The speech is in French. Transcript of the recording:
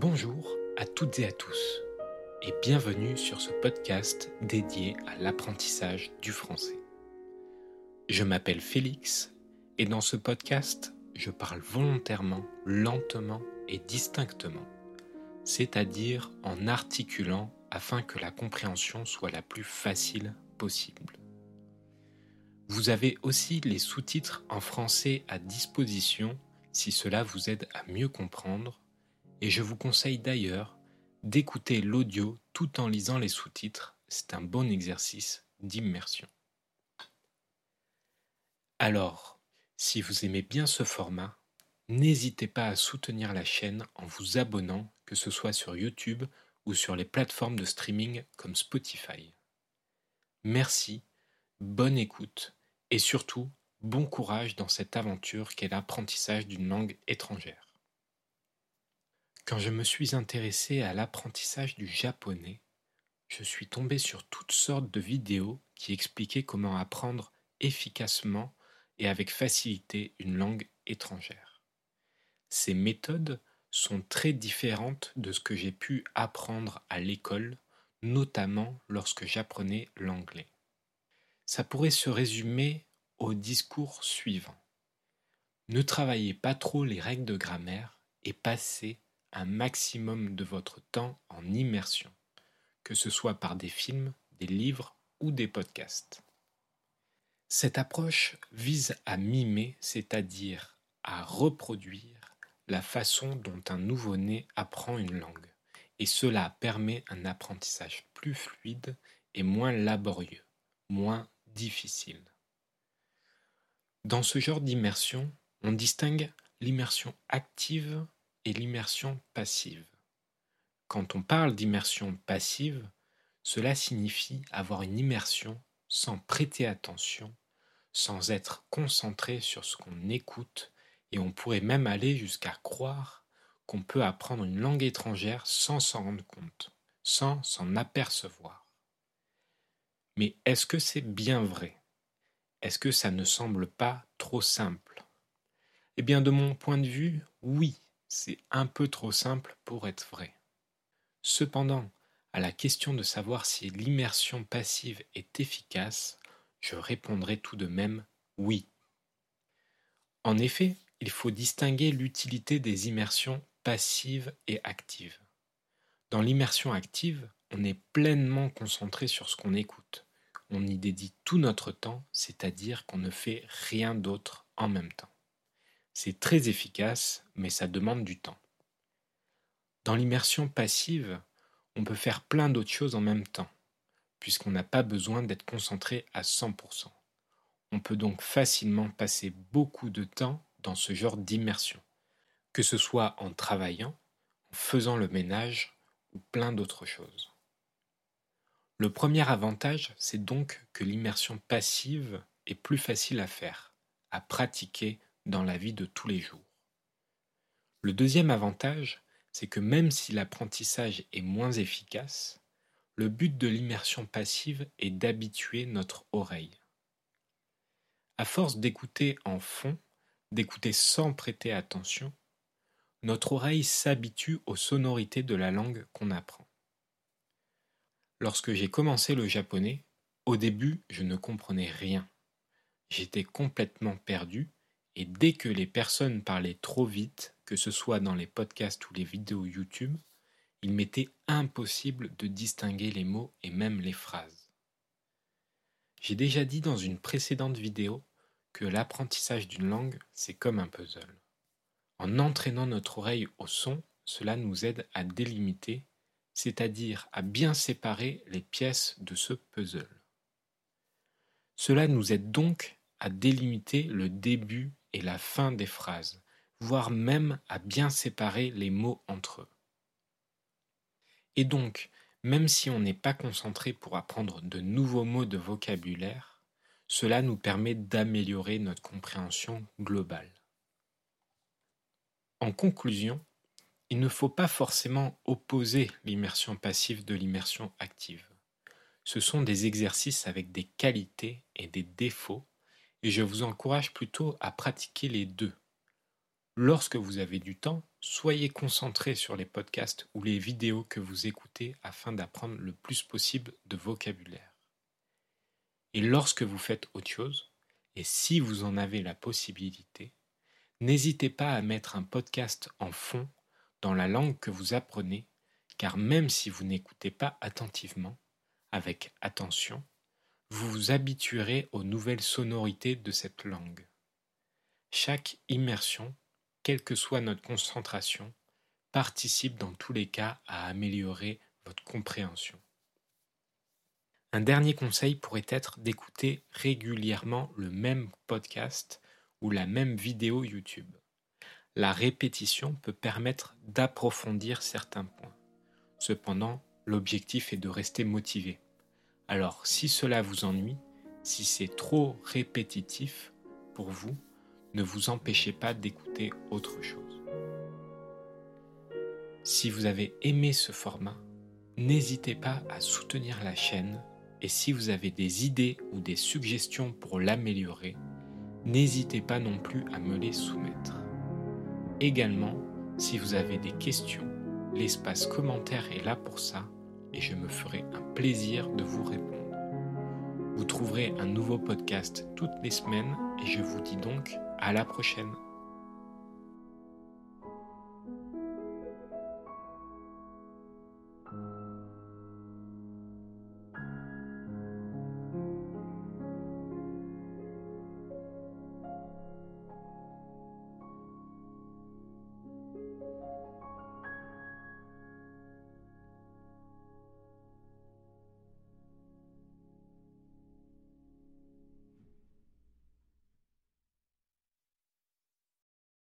Bonjour à toutes et à tous et bienvenue sur ce podcast dédié à l'apprentissage du français. Je m'appelle Félix et dans ce podcast, je parle volontairement, lentement et distinctement, c'est-à-dire en articulant afin que la compréhension soit la plus facile possible. Vous avez aussi les sous-titres en français à disposition si cela vous aide à mieux comprendre, et je vous conseille d'ailleurs d'écouter l'audio tout en lisant les sous-titres, c'est un bon exercice d'immersion. Alors, si vous aimez bien ce format, n'hésitez pas à soutenir la chaîne en vous abonnant, que ce soit sur YouTube ou sur les plateformes de streaming comme Spotify. Merci, bonne écoute et surtout bon courage dans cette aventure qu'est l'apprentissage d'une langue étrangère. Quand je me suis intéressé à l'apprentissage du japonais, je suis tombé sur toutes sortes de vidéos qui expliquaient comment apprendre efficacement et avec facilité une langue étrangère. Ces méthodes sont très différentes de ce que j'ai pu apprendre à l'école, notamment lorsque j'apprenais l'anglais. Ça pourrait se résumer au discours suivant. Ne travaillez pas trop les règles de grammaire et passez un maximum de votre temps en immersion, que ce soit par des films, des livres ou des podcasts. Cette approche vise à mimer, c'est-à-dire à reproduire la façon dont un nouveau-né apprend une langue, et cela permet un apprentissage plus fluide et moins laborieux, moins difficile. Dans ce genre d'immersion, on distingue l'immersion active et l'immersion passive. Quand on parle d'immersion passive, cela signifie avoir une immersion sans prêter attention, sans être concentré sur ce qu'on écoute, et on pourrait même aller jusqu'à croire qu'on peut apprendre une langue étrangère sans s'en rendre compte, sans s'en apercevoir. Mais est-ce que c'est bien vrai? Est-ce que ça ne semble pas trop simple? Eh bien, de mon point de vue, oui, c'est un peu trop simple pour être vrai. Cependant, à la question de savoir si l'immersion passive est efficace, je répondrai tout de même oui. En effet, il faut distinguer l'utilité des immersions passives et actives. Dans l'immersion active, on est pleinement concentré sur ce qu'on écoute on y dédie tout notre temps, c'est-à-dire qu'on ne fait rien d'autre en même temps. C'est très efficace, mais ça demande du temps. Dans l'immersion passive, on peut faire plein d'autres choses en même temps, puisqu'on n'a pas besoin d'être concentré à 100%. On peut donc facilement passer beaucoup de temps dans ce genre d'immersion, que ce soit en travaillant, en faisant le ménage ou plein d'autres choses. Le premier avantage, c'est donc que l'immersion passive est plus facile à faire, à pratiquer dans la vie de tous les jours. Le deuxième avantage, c'est que même si l'apprentissage est moins efficace, le but de l'immersion passive est d'habituer notre oreille. À force d'écouter en fond, d'écouter sans prêter attention, notre oreille s'habitue aux sonorités de la langue qu'on apprend. Lorsque j'ai commencé le japonais, au début, je ne comprenais rien. J'étais complètement perdu, et dès que les personnes parlaient trop vite, que ce soit dans les podcasts ou les vidéos YouTube, il m'était impossible de distinguer les mots et même les phrases. J'ai déjà dit dans une précédente vidéo que l'apprentissage d'une langue, c'est comme un puzzle. En entraînant notre oreille au son, cela nous aide à délimiter c'est-à-dire à bien séparer les pièces de ce puzzle. Cela nous aide donc à délimiter le début et la fin des phrases, voire même à bien séparer les mots entre eux. Et donc, même si on n'est pas concentré pour apprendre de nouveaux mots de vocabulaire, cela nous permet d'améliorer notre compréhension globale. En conclusion, il ne faut pas forcément opposer l'immersion passive de l'immersion active. Ce sont des exercices avec des qualités et des défauts, et je vous encourage plutôt à pratiquer les deux. Lorsque vous avez du temps, soyez concentré sur les podcasts ou les vidéos que vous écoutez afin d'apprendre le plus possible de vocabulaire. Et lorsque vous faites autre chose, et si vous en avez la possibilité, n'hésitez pas à mettre un podcast en fond dans la langue que vous apprenez, car même si vous n'écoutez pas attentivement, avec attention, vous vous habituerez aux nouvelles sonorités de cette langue. Chaque immersion, quelle que soit notre concentration, participe dans tous les cas à améliorer votre compréhension. Un dernier conseil pourrait être d'écouter régulièrement le même podcast ou la même vidéo YouTube. La répétition peut permettre d'approfondir certains points. Cependant, l'objectif est de rester motivé. Alors si cela vous ennuie, si c'est trop répétitif pour vous, ne vous empêchez pas d'écouter autre chose. Si vous avez aimé ce format, n'hésitez pas à soutenir la chaîne et si vous avez des idées ou des suggestions pour l'améliorer, n'hésitez pas non plus à me les soumettre. Également, si vous avez des questions, l'espace commentaire est là pour ça et je me ferai un plaisir de vous répondre. Vous trouverez un nouveau podcast toutes les semaines et je vous dis donc à la prochaine.